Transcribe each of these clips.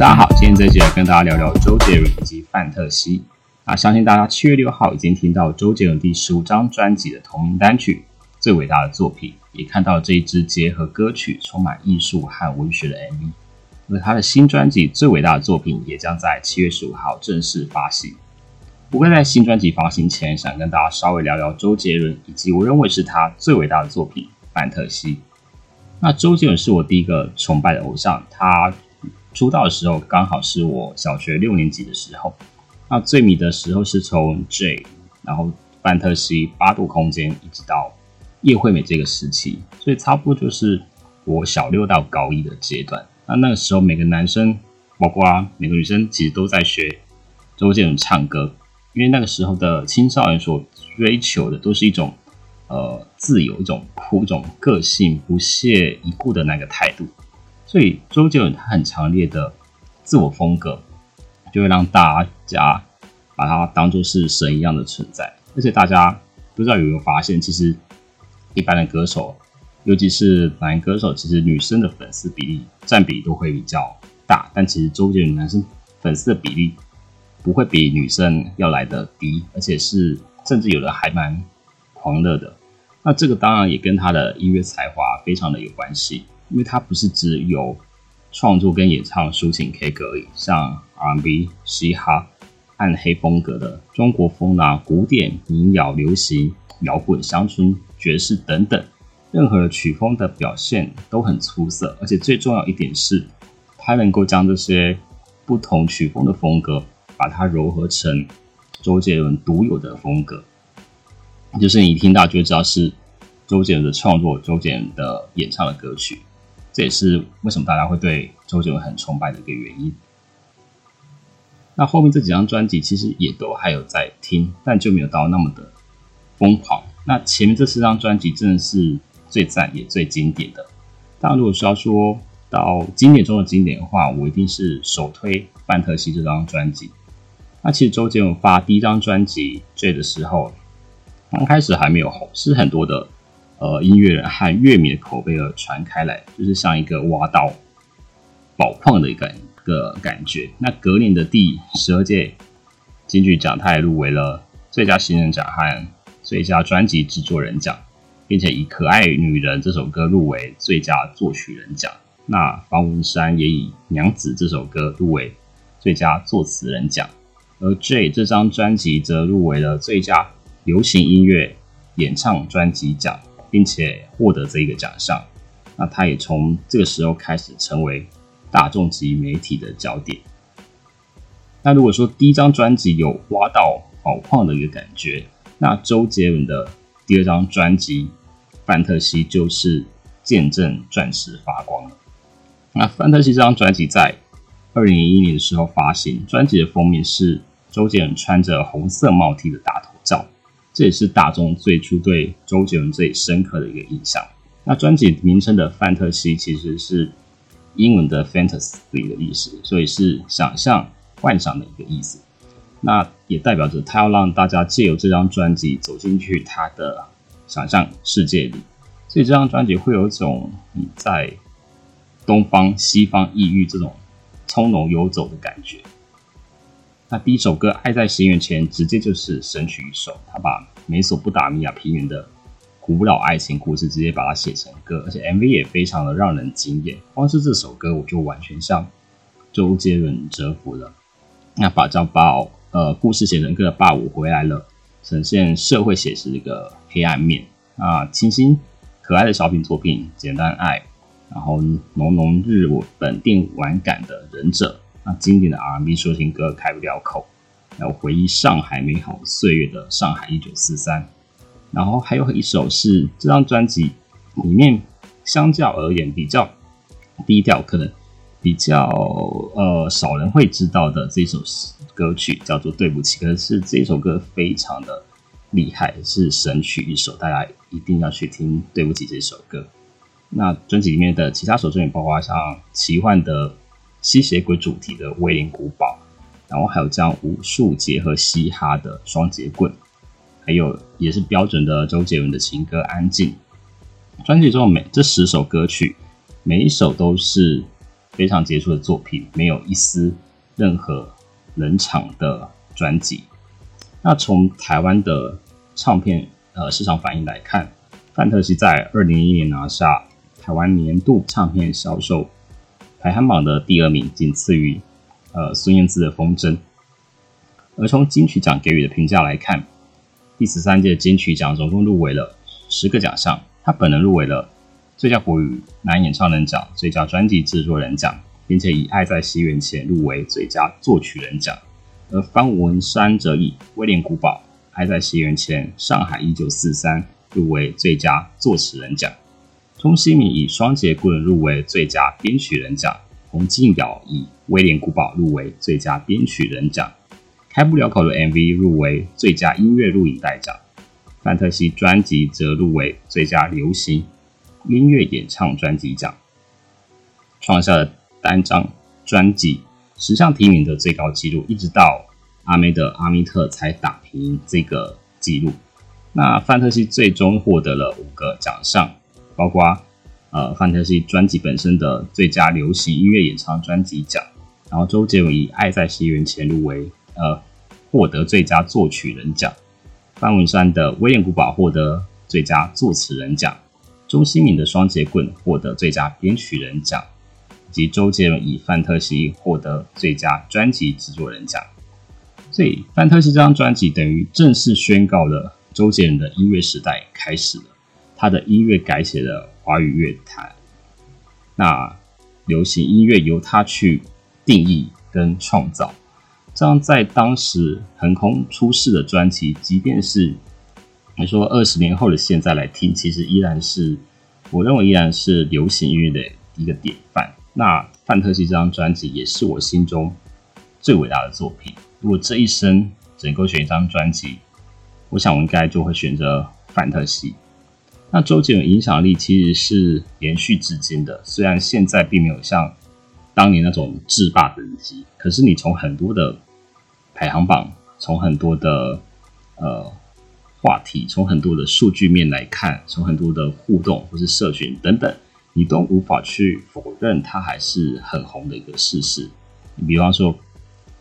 大家好，今天这节跟大家聊聊周杰伦以及范特西。啊，相信大家七月六号已经听到周杰伦第十五张专辑的同名单曲《最伟大的作品》，也看到这一支结合歌曲、充满艺术和文学的 MV。而他的新专辑《最伟大的作品》也将在七月十五号正式发行。不过在新专辑发行前，想跟大家稍微聊聊周杰伦以及我认为是他最伟大的作品《范特西》。那周杰伦是我第一个崇拜的偶像，他出道的时候刚好是我小学六年级的时候。那最迷的时候是从 J，然后范特西、八度空间，一直到叶惠美这个时期，所以差不多就是我小六到高一的阶段。那那个时候，每个男生，包括啊每个女生，其实都在学周杰伦唱歌，因为那个时候的青少年所追求的都是一种呃自由、一种酷、一种个性、不屑一顾的那个态度。所以周杰伦他很强烈的自我风格。就会让大家把他当做是神一样的存在，而且大家不知道有没有发现，其实一般的歌手，尤其是男歌手，其实女生的粉丝比例占比都会比较大，但其实周杰伦男生粉丝的比例不会比女生要来的低，而且是甚至有的还蛮狂热的。那这个当然也跟他的音乐才华非常的有关系，因为它不是只有创作跟演唱抒情 K 歌而已，像。R&B、嘻哈、暗黑风格的中国风啊，古典、民谣、流行、摇滚、乡村、爵士等等，任何的曲风的表现都很出色。而且最重要一点是，它能够将这些不同曲风的风格，把它糅合成周杰伦独有的风格。就是你一听到就知道是周杰伦的创作，周杰伦的演唱的歌曲。这也是为什么大家会对周杰伦很崇拜的一个原因。那后面这几张专辑其实也都还有在听，但就没有到那么的疯狂。那前面这四张专辑真的是最赞也最经典的。当然，如果是要说到经典中的经典的话，我一定是首推《范特西》这张专辑。那其实周杰伦发第一张专辑《J》的时候，刚开始还没有红，是很多的呃音乐人和乐迷的口碑而传开来，就是像一个挖到宝矿的一个。一个感觉。那隔年的第十二届金曲奖，他也入围了最佳新人奖和最佳专辑制作人奖，并且以《可爱女人》这首歌入围最佳作曲人奖。那方文山也以《娘子》这首歌入围最佳作词人奖。而 J 这张专辑则入围了最佳流行音乐演唱专辑奖，并且获得这一个奖项。那他也从这个时候开始成为。大众及媒体的焦点。那如果说第一张专辑有挖到宝矿的一个感觉，那周杰伦的第二张专辑《范特西》就是见证钻石发光了。那《范特西》这张专辑在二零零一年的时候发行，专辑的封面是周杰伦穿着红色帽 T 的大头，这也是大众最初对周杰伦最深刻的一个印象。那专辑名称的《范特西》其实是。英文的 fantasy 的意思，所以是想象、幻想的一个意思。那也代表着他要让大家借由这张专辑走进去他的想象世界里。所以这张专辑会有一种你在东方、西方异域这种从容游走的感觉。那第一首歌《爱在西元前》直接就是神曲一首，他把美索不达米亚平原的。古老爱情故事直接把它写成歌，而且 MV 也非常的让人惊艳。光是这首歌，我就完全像周杰伦折服了。那把叫把呃故事写成歌的霸舞回来了，呈现社会写实的一个黑暗面啊，清新可爱的小品作品《简单爱》，然后浓浓日本电玩感的忍者，那经典的 R&B 抒情歌开不了口，还有回忆上海美好岁月的《上海一九四三》。然后还有一首是这张专辑里面相较而言比较低调，可能比较呃少人会知道的这首歌曲叫做《对不起》，可是这首歌非常的厉害，是神曲一首，大家一定要去听《对不起》这首歌。那专辑里面的其他首作品包括像奇幻的吸血鬼主题的《威灵古堡》，然后还有这样武术结合嘻哈的《双节棍》。还有也是标准的周杰伦的情歌《安静》专辑中每这十首歌曲，每一首都是非常杰出的作品，没有一丝任何冷场的专辑。那从台湾的唱片呃市场反应来看，范特西在二零一一年拿下台湾年度唱片销售排行榜的第二名，仅次于呃孙燕姿的《风筝》。而从金曲奖给予的评价来看，第十三届金曲奖总共入围了十个奖项，他本人入围了最佳国语男演唱人奖、最佳专辑制作人奖，并且以《爱在西元前》入围最佳作曲人奖。而方文山则以《威廉古堡》《爱在西元前》《上海一九四三》入围最佳作词人奖。钟希敏以《双节棍》入围最佳编曲人奖。洪敬尧以《威廉古堡》入围最佳编曲人奖。开不了口的 MV 入围最佳音乐录影带奖。范特西专辑则入围最佳流行音乐演唱专辑奖，创下了单张专辑。十项提名的最高纪录，一直到阿妹的《阿密特》才打平这个纪录。那范特西最终获得了五个奖项，包括呃范特西专辑本身的最佳流行音乐演唱专辑奖，然后周杰伦以《爱在西元前》入围，呃获得最佳作曲人奖。范文山的《威廉古堡》获得最佳作词人奖，钟欣敏的《双节棍》获得最佳编曲人奖。以及周杰伦以《范特西》获得最佳专辑制作人奖，所以《范特西》这张专辑等于正式宣告了周杰伦的音乐时代开始了。他的音乐改写了华语乐坛，那流行音乐由他去定义跟创造。这样在当时横空出世的专辑，即便是你说二十年后的现在来听，其实依然是我认为依然是流行音乐的一个典范。那《范特西》这张专辑也是我心中最伟大的作品。如果这一生只能够选一张专辑，我想我应该就会选择《范特西》。那周杰伦影响力其实是延续至今的，虽然现在并没有像当年那种制霸等级，可是你从很多的排行榜，从很多的呃话题，从很多的数据面来看，从很多的互动或是社群等等。你都无法去否认他还是很红的一个事实。你比方说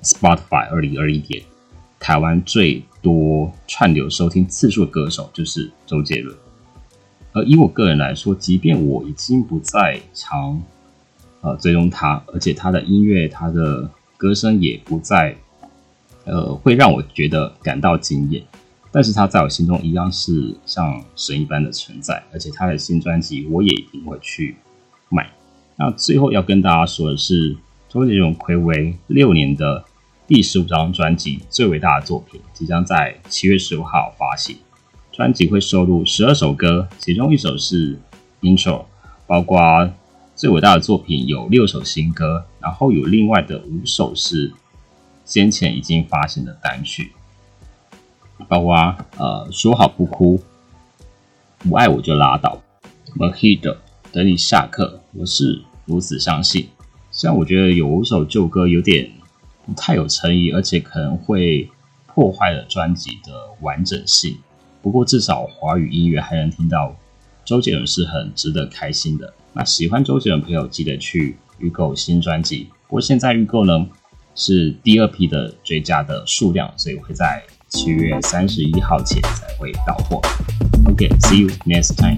，Spotify 二零二一年台湾最多串流收听次数的歌手就是周杰伦。而以我个人来说，即便我已经不再常呃追踪他，而且他的音乐、他的歌声也不再呃会让我觉得感到惊艳。但是他在我心中一样是像神一般的存在，而且他的新专辑我也一定会去买。那最后要跟大家说的是，周杰伦暌违六年的第十五张专辑最伟大的作品即将在七月十五号发行。专辑会收录十二首歌，其中一首是 Intro，包括最伟大的作品有六首新歌，然后有另外的五首是先前已经发行的单曲。包括呃，说好不哭，不爱我就拉倒，Mojito，等你下课，我是如此相信。虽然我觉得有五首旧歌有点不太有诚意，而且可能会破坏了专辑的完整性，不过至少华语音乐还能听到周杰伦是很值得开心的。那喜欢周杰伦朋友记得去预购新专辑。不过现在预购呢是第二批的追加的数量，所以会在。七月三十一号前才会到货。OK，see you next time。